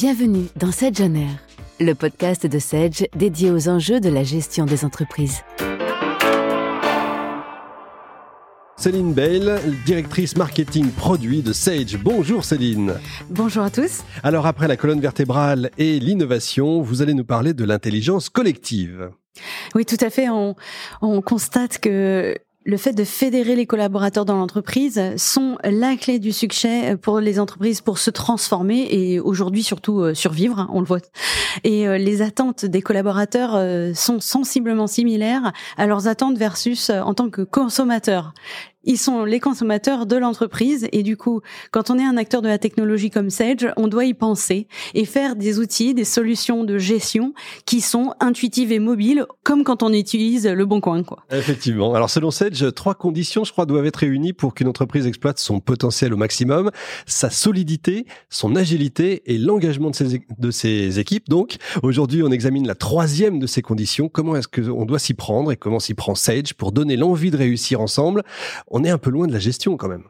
Bienvenue dans Sedge On Air, le podcast de Sedge dédié aux enjeux de la gestion des entreprises. Céline Bale, directrice marketing produit de Sage. Bonjour Céline. Bonjour à tous. Alors après la colonne vertébrale et l'innovation, vous allez nous parler de l'intelligence collective. Oui, tout à fait. On, on constate que le fait de fédérer les collaborateurs dans l'entreprise sont la clé du succès pour les entreprises pour se transformer et aujourd'hui surtout euh, survivre, hein, on le voit. Et euh, les attentes des collaborateurs euh, sont sensiblement similaires à leurs attentes versus en tant que consommateurs ils sont les consommateurs de l'entreprise et du coup, quand on est un acteur de la technologie comme Sage, on doit y penser et faire des outils, des solutions de gestion qui sont intuitives et mobiles, comme quand on utilise le bon coin, quoi. Effectivement. Alors, selon Sage, trois conditions, je crois, doivent être réunies pour qu'une entreprise exploite son potentiel au maximum. Sa solidité, son agilité et l'engagement de ses, de ses équipes. Donc, aujourd'hui, on examine la troisième de ces conditions. Comment est-ce qu'on doit s'y prendre et comment s'y prend Sage pour donner l'envie de réussir ensemble? On est un peu loin de la gestion quand même.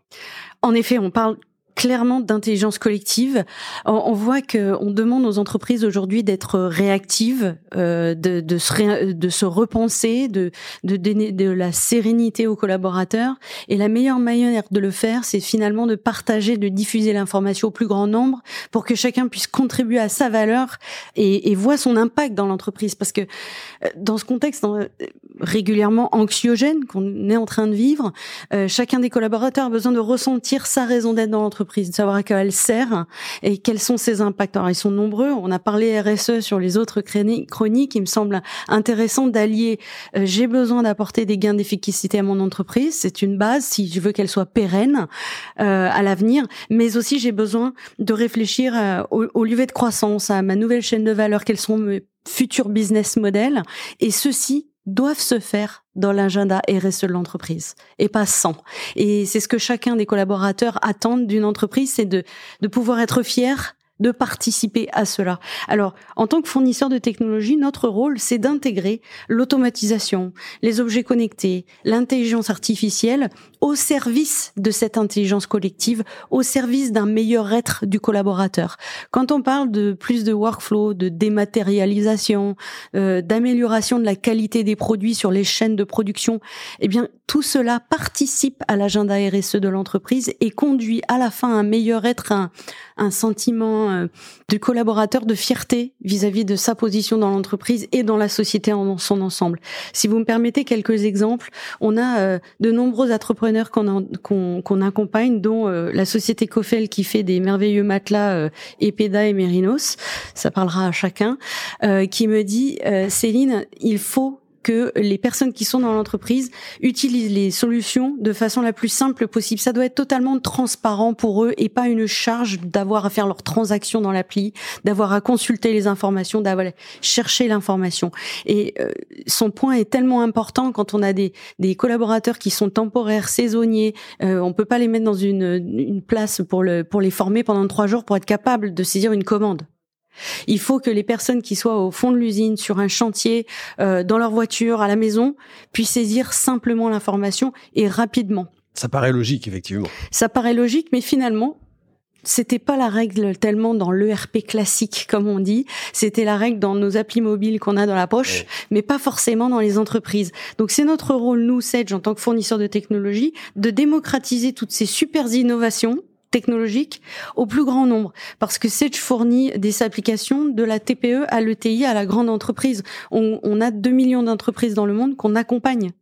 En effet, on parle clairement d'intelligence collective. On voit que on demande aux entreprises aujourd'hui d'être réactives, euh, de, de, se de se repenser, de, de donner de la sérénité aux collaborateurs. Et la meilleure manière de le faire, c'est finalement de partager, de diffuser l'information au plus grand nombre pour que chacun puisse contribuer à sa valeur et, et voit son impact dans l'entreprise. Parce que euh, dans ce contexte régulièrement anxiogène qu'on est en train de vivre, euh, chacun des collaborateurs a besoin de ressentir sa raison d'être dans l'entreprise de savoir à quoi elle sert et quels sont ses impacts. Alors ils sont nombreux. On a parlé RSE sur les autres chroniques. Il me semble intéressant d'allier. Euh, j'ai besoin d'apporter des gains d'efficacité à mon entreprise. C'est une base si je veux qu'elle soit pérenne euh, à l'avenir. Mais aussi j'ai besoin de réfléchir euh, au, au levier de croissance, à ma nouvelle chaîne de valeur. Quels sont mes futurs business models et ceci doivent se faire dans l'agenda RSE de l'entreprise et pas sans. Et c'est ce que chacun des collaborateurs attendent d'une entreprise, c'est de, de pouvoir être fier de participer à cela. Alors, en tant que fournisseur de technologie, notre rôle, c'est d'intégrer l'automatisation, les objets connectés, l'intelligence artificielle au service de cette intelligence collective, au service d'un meilleur être du collaborateur. Quand on parle de plus de workflow, de dématérialisation, euh, d'amélioration de la qualité des produits sur les chaînes de production, eh bien, tout cela participe à l'agenda RSE de l'entreprise et conduit à la fin à un meilleur être, un, sentiment euh, du collaborateur de fierté vis-à-vis de sa position dans l'entreprise et dans la société en son ensemble. Si vous me permettez quelques exemples, on a euh, de nombreux entrepreneurs qu'on accompagne, dont euh, la société Cofel qui fait des merveilleux matelas Epeda et Merinos, ça parlera à chacun, qui me dit Céline, il faut que les personnes qui sont dans l'entreprise utilisent les solutions de façon la plus simple possible. Ça doit être totalement transparent pour eux et pas une charge d'avoir à faire leurs transactions dans l'appli, d'avoir à consulter les informations, d'avoir à chercher l'information. Et euh, son point est tellement important quand on a des, des collaborateurs qui sont temporaires, saisonniers. Euh, on peut pas les mettre dans une, une place pour, le, pour les former pendant trois jours pour être capable de saisir une commande. Il faut que les personnes qui soient au fond de l'usine, sur un chantier, euh, dans leur voiture, à la maison, puissent saisir simplement l'information et rapidement. Ça paraît logique, effectivement. Ça paraît logique, mais finalement, c'était pas la règle tellement dans l'ERP classique, comme on dit. C'était la règle dans nos applis mobiles qu'on a dans la poche, mais pas forcément dans les entreprises. Donc c'est notre rôle, nous, Sedge, en tant que fournisseur de technologie, de démocratiser toutes ces super innovations technologique au plus grand nombre parce que Sage fournit des applications de la TPE à l'ETI à la grande entreprise. On, on a 2 millions d'entreprises dans le monde qu'on accompagne.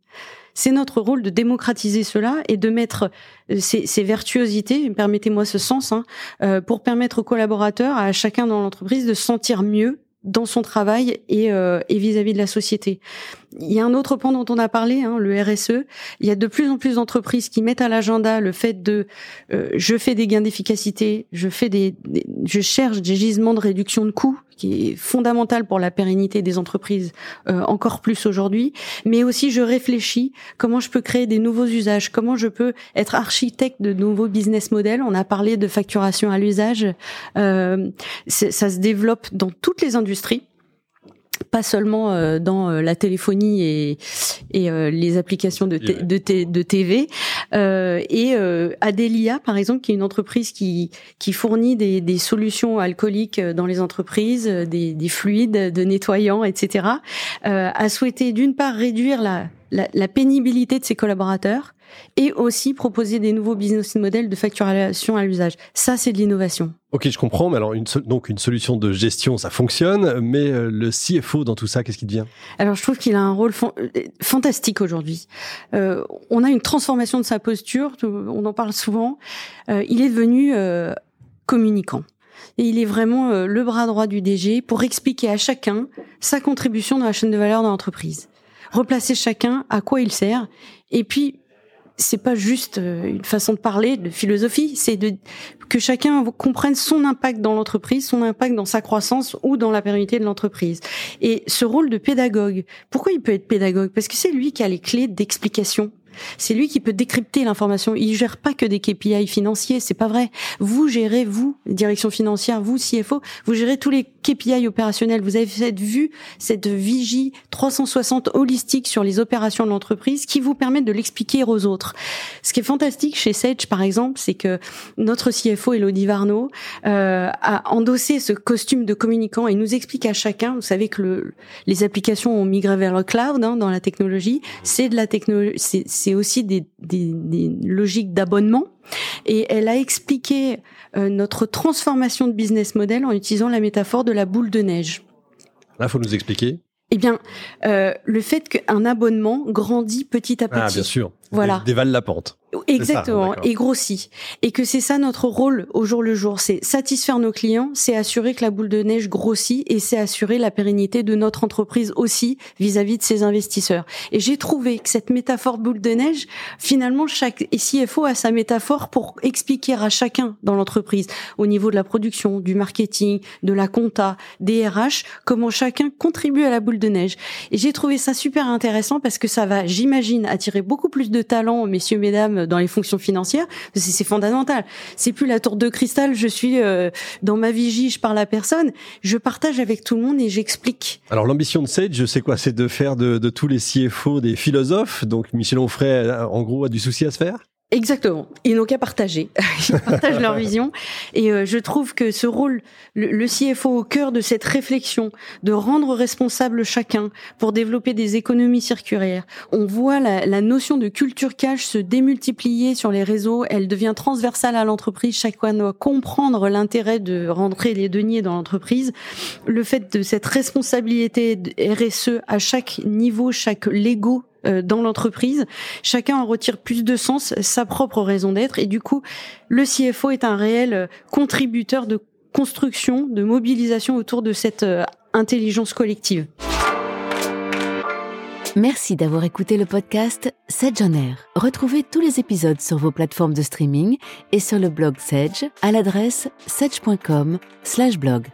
C'est notre rôle de démocratiser cela et de mettre euh, ces, ces vertuosités, permettez-moi ce sens, hein, euh, pour permettre aux collaborateurs, à chacun dans l'entreprise, de se sentir mieux dans son travail et, euh, et vis-à-vis de la société. Il y a un autre point dont on a parlé, hein, le RSE. Il y a de plus en plus d'entreprises qui mettent à l'agenda le fait de euh, je fais des gains d'efficacité, je fais des, je cherche des gisements de réduction de coûts qui est fondamental pour la pérennité des entreprises euh, encore plus aujourd'hui, mais aussi je réfléchis comment je peux créer des nouveaux usages, comment je peux être architecte de nouveaux business models. On a parlé de facturation à l'usage, euh, ça se développe dans toutes les industries pas seulement euh, dans euh, la téléphonie et, et euh, les applications de, de, de, TV. et Adelia, par exemple, qui est une entreprise qui, qui fournit des, des solutions alcooliques dans les entreprises, des, des fluides de nettoyants, etc., a souhaité d'une part réduire la, la, la pénibilité de ses collaborateurs et aussi proposer des nouveaux business models de facturation à l'usage. Ça, c'est de l'innovation. Ok, je comprends. Mais alors, une donc une solution de gestion, ça fonctionne. Mais euh, le CFO dans tout ça, qu'est-ce qu'il devient? Alors, je trouve qu'il a un rôle euh, fantastique aujourd'hui. Euh, on a une transformation de sa posture. On en parle souvent. Euh, il est devenu euh, communicant. Et il est vraiment le bras droit du DG pour expliquer à chacun sa contribution dans la chaîne de valeur de l'entreprise. Replacer chacun à quoi il sert. Et puis, c'est pas juste euh, une façon de parler de philosophie, c'est de que chacun comprenne son impact dans l'entreprise, son impact dans sa croissance ou dans la pérennité de l'entreprise. Et ce rôle de pédagogue, pourquoi il peut être pédagogue? Parce que c'est lui qui a les clés d'explication c'est lui qui peut décrypter l'information. Il gère pas que des KPI financiers, c'est pas vrai. Vous gérez, vous, direction financière, vous, CFO, vous gérez tous les KPI opérationnels. Vous avez cette vue, cette vigie 360 holistique sur les opérations de l'entreprise qui vous permet de l'expliquer aux autres. Ce qui est fantastique chez Sage, par exemple, c'est que notre CFO, Elodie Varno, euh, a endossé ce costume de communicant et nous explique à chacun, vous savez que le, les applications ont migré vers le cloud hein, dans la technologie, c'est de la technologie, c'est aussi des, logiques d'abonnement. Et elle a expliqué euh, notre transformation de business model en utilisant la métaphore de la boule de neige. Là, faut nous expliquer. Eh bien, euh, le fait qu'un abonnement grandit petit à petit. Ah, bien sûr. Voilà. Dévale la pente. Exactement, et grossit. Et que c'est ça notre rôle au jour le jour, c'est satisfaire nos clients, c'est assurer que la boule de neige grossit et c'est assurer la pérennité de notre entreprise aussi vis-à-vis de ses investisseurs. Et j'ai trouvé que cette métaphore boule de neige, finalement, chaque CFO a sa métaphore pour expliquer à chacun dans l'entreprise, au niveau de la production, du marketing, de la compta, des RH, comment chacun contribue à la boule de neige. Et j'ai trouvé ça super intéressant parce que ça va, j'imagine, attirer beaucoup plus de talents, messieurs, mesdames, dans les fonctions financières, c'est fondamental. C'est plus la tour de cristal, je suis euh, dans ma vigie, je parle à personne, je partage avec tout le monde et j'explique. Alors l'ambition de Sage, je sais quoi, c'est de faire de, de, tous les CFO des philosophes. Donc Michel Onfray, en gros, a du souci à se faire? Exactement. Ils n'ont qu'à partager. Ils partagent leur vision. Et euh, je trouve que ce rôle, le, CFO au cœur de cette réflexion, de rendre responsable chacun pour développer des économies circulaires. On voit la, la notion de culture cash se démultiplier sur les réseaux. Elle devient transversale à l'entreprise. Chacun doit comprendre l'intérêt de rentrer les deniers dans l'entreprise. Le fait de cette responsabilité RSE à chaque niveau, chaque Lego dans l'entreprise. Chacun en retire plus de sens, sa propre raison d'être. Et du coup, le CFO est un réel euh, contributeur de construction, de mobilisation autour de cette euh, intelligence collective. Merci d'avoir écouté le podcast Sedge on Air. Retrouvez tous les épisodes sur vos plateformes de streaming et sur le blog Sedge à l'adresse sedge.com/blog.